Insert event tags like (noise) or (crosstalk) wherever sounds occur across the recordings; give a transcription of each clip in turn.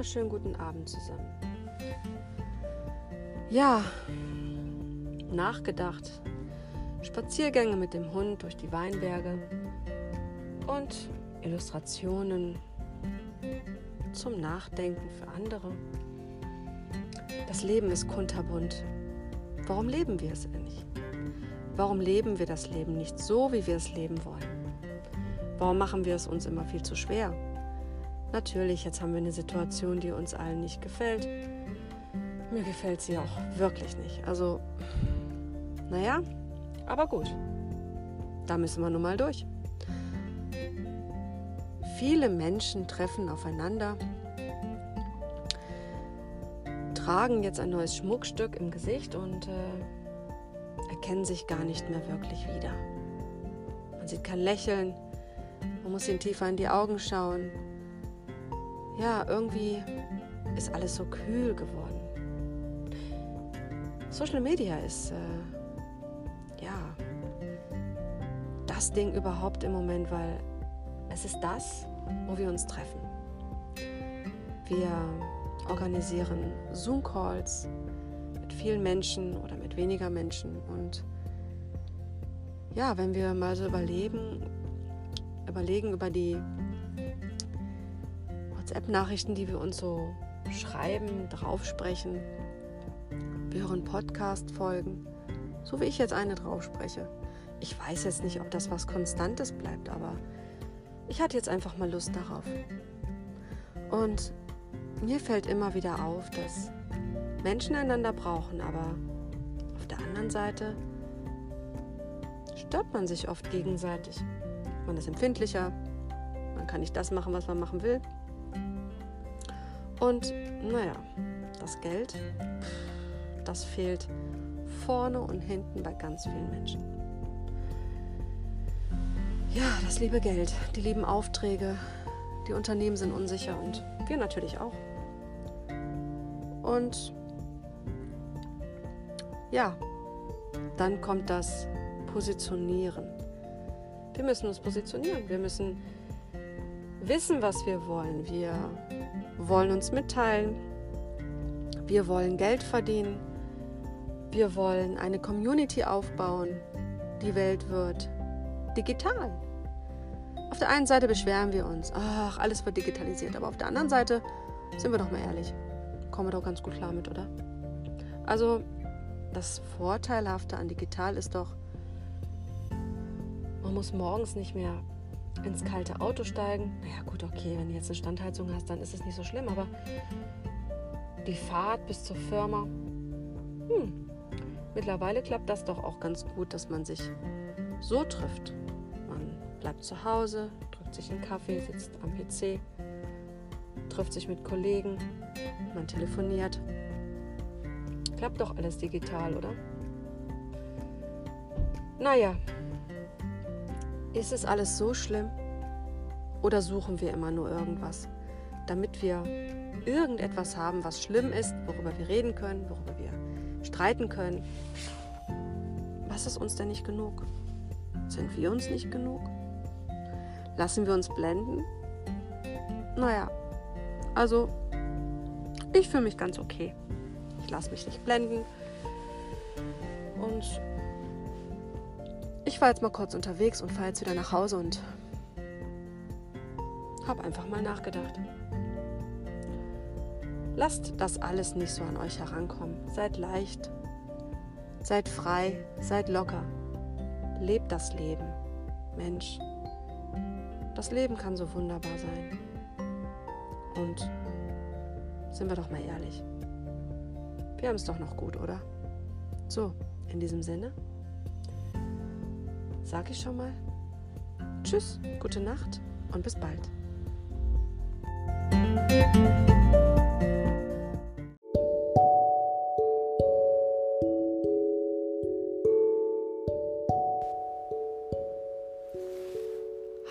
wunderschönen guten Abend zusammen. Ja, nachgedacht. Spaziergänge mit dem Hund durch die Weinberge und Illustrationen zum Nachdenken für andere. Das Leben ist kunterbunt. Warum leben wir es nicht? Warum leben wir das Leben nicht so, wie wir es leben wollen? Warum machen wir es uns immer viel zu schwer? Natürlich, jetzt haben wir eine Situation, die uns allen nicht gefällt. Mir gefällt sie auch wirklich nicht. Also, naja, aber gut. Da müssen wir nun mal durch. Viele Menschen treffen aufeinander, tragen jetzt ein neues Schmuckstück im Gesicht und äh, erkennen sich gar nicht mehr wirklich wieder. Man sieht kein Lächeln, man muss ihnen tiefer in die Augen schauen. Ja, irgendwie ist alles so kühl geworden. Social Media ist äh, ja das Ding überhaupt im Moment, weil es ist das, wo wir uns treffen. Wir organisieren Zoom-Calls mit vielen Menschen oder mit weniger Menschen. Und ja, wenn wir mal so überlegen, überlegen über die WhatsApp-Nachrichten, die wir uns so schreiben, draufsprechen, wir hören Podcast-Folgen, so wie ich jetzt eine draufspreche. Ich weiß jetzt nicht, ob das was Konstantes bleibt, aber ich hatte jetzt einfach mal Lust darauf. Und mir fällt immer wieder auf, dass Menschen einander brauchen, aber auf der anderen Seite stört man sich oft gegenseitig. Man ist empfindlicher, man kann nicht das machen, was man machen will. Und naja, das Geld, das fehlt vorne und hinten bei ganz vielen Menschen. Ja, das liebe Geld, die lieben Aufträge, die Unternehmen sind unsicher und wir natürlich auch. Und ja, dann kommt das Positionieren. Wir müssen uns positionieren. Wir müssen wissen, was wir wollen. Wir wollen uns mitteilen. Wir wollen Geld verdienen. Wir wollen eine Community aufbauen. Die Welt wird digital. Auf der einen Seite beschweren wir uns, ach, alles wird digitalisiert, aber auf der anderen Seite sind wir doch mal ehrlich kommen wir doch ganz gut klar mit, oder? Also, das Vorteilhafte an digital ist doch, man muss morgens nicht mehr ins kalte Auto steigen. Naja, gut, okay, wenn du jetzt eine Standheizung hast, dann ist es nicht so schlimm, aber die Fahrt bis zur Firma, hm, mittlerweile klappt das doch auch ganz gut, dass man sich so trifft. Man bleibt zu Hause, drückt sich einen Kaffee, sitzt am PC, trifft sich mit Kollegen, man telefoniert. Klappt doch alles digital, oder? Naja, ist es alles so schlimm? Oder suchen wir immer nur irgendwas, damit wir irgendetwas haben, was schlimm ist, worüber wir reden können, worüber wir streiten können? Was ist uns denn nicht genug? Sind wir uns nicht genug? Lassen wir uns blenden? Naja, also ich fühle mich ganz okay. Ich lasse mich nicht blenden. Und ich war jetzt mal kurz unterwegs und fahre jetzt wieder nach Hause und habe einfach mal nachgedacht. Lasst das alles nicht so an euch herankommen. Seid leicht, seid frei, seid locker. Lebt das Leben. Mensch, das Leben kann so wunderbar sein. Und sind wir doch mal ehrlich. Wir haben es doch noch gut, oder? So, in diesem Sinne, sag ich schon mal Tschüss, gute Nacht und bis bald.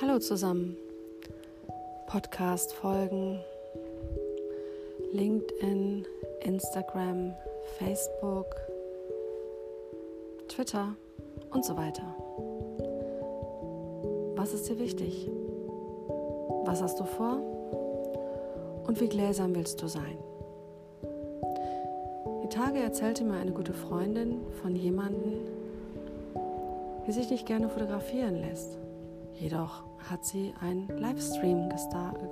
Hallo zusammen. Podcast-Folgen LinkedIn, Instagram, Facebook, Twitter und so weiter. Was ist dir wichtig? Was hast du vor? Und wie gläsern willst du sein? Die Tage erzählte mir eine gute Freundin von jemandem, die sich nicht gerne fotografieren lässt. Jedoch hat sie einen Livestream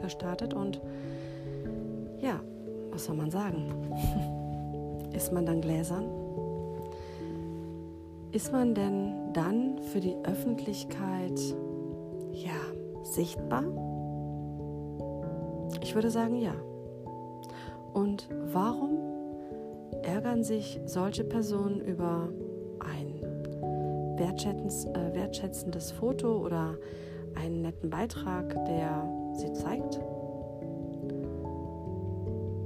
gestartet und ja, was soll man sagen? (laughs) Ist man dann gläsern? Ist man denn dann für die Öffentlichkeit ja sichtbar? Ich würde sagen ja. Und warum ärgern sich solche Personen über ein äh, wertschätzendes Foto oder einen netten Beitrag, der sie zeigt?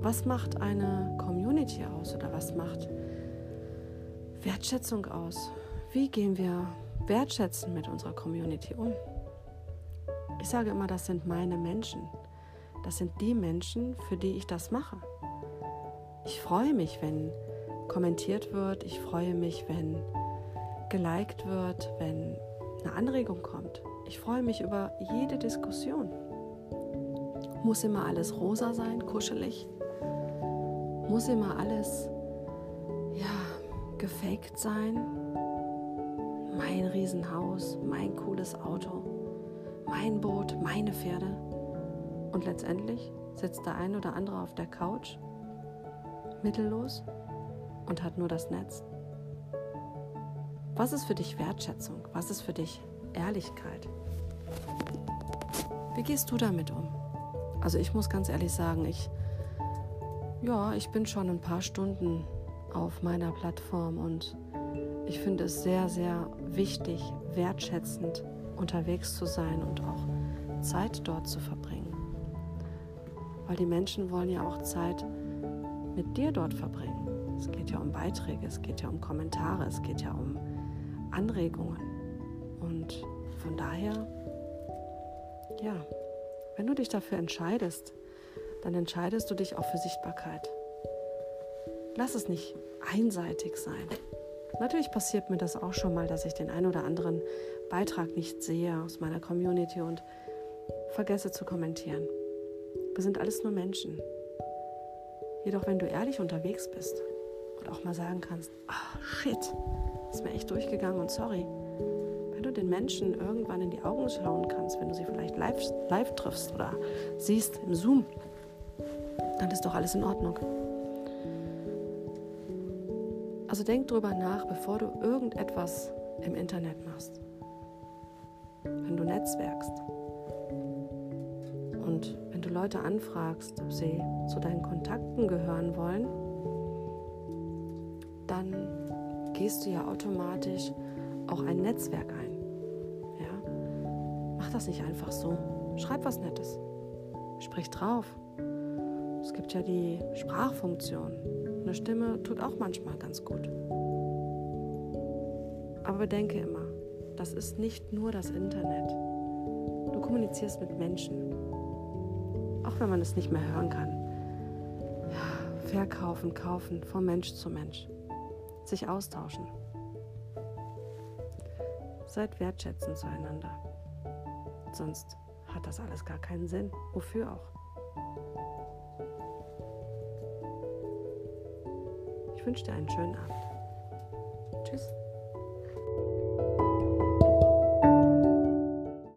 Was macht eine Community aus oder was macht Wertschätzung aus? Wie gehen wir wertschätzen mit unserer Community um? Ich sage immer, das sind meine Menschen. Das sind die Menschen, für die ich das mache. Ich freue mich, wenn kommentiert wird. Ich freue mich, wenn geliked wird, wenn eine Anregung kommt. Ich freue mich über jede Diskussion. Muss immer alles rosa sein, kuschelig? Muss immer alles ja, gefaked sein? Mein Riesenhaus, mein cooles Auto, mein Boot, meine Pferde. Und letztendlich sitzt der ein oder andere auf der Couch, mittellos und hat nur das Netz. Was ist für dich Wertschätzung? Was ist für dich Ehrlichkeit? Wie gehst du damit um? Also ich muss ganz ehrlich sagen, ich ja, ich bin schon ein paar Stunden auf meiner Plattform und ich finde es sehr, sehr wichtig, wertschätzend unterwegs zu sein und auch Zeit dort zu verbringen. Weil die Menschen wollen ja auch Zeit mit dir dort verbringen. Es geht ja um Beiträge, es geht ja um Kommentare, es geht ja um Anregungen. Und von daher, ja, wenn du dich dafür entscheidest, dann entscheidest du dich auch für Sichtbarkeit. Lass es nicht einseitig sein. Natürlich passiert mir das auch schon mal, dass ich den ein oder anderen Beitrag nicht sehe aus meiner Community und vergesse zu kommentieren. Wir sind alles nur Menschen. Jedoch, wenn du ehrlich unterwegs bist und auch mal sagen kannst, ah, oh, shit, ist mir echt durchgegangen und sorry. Wenn du den Menschen irgendwann in die Augen schauen kannst, wenn du sie vielleicht live, live triffst oder siehst im Zoom, dann ist doch alles in Ordnung. Also denk drüber nach, bevor du irgendetwas im Internet machst. Wenn du netzwerkst und wenn du Leute anfragst, ob sie zu deinen Kontakten gehören wollen, dann gehst du ja automatisch auch ein Netzwerk ein. Ja? Mach das nicht einfach so. Schreib was Nettes. Sprich drauf. Es gibt ja die Sprachfunktion. Eine Stimme tut auch manchmal ganz gut. Aber bedenke immer, das ist nicht nur das Internet. Du kommunizierst mit Menschen. Auch wenn man es nicht mehr hören kann. Ja, verkaufen, kaufen, von Mensch zu Mensch. Sich austauschen. Seid wertschätzend zueinander. Sonst hat das alles gar keinen Sinn. Wofür auch? Ich wünsche dir einen schönen Abend. Tschüss.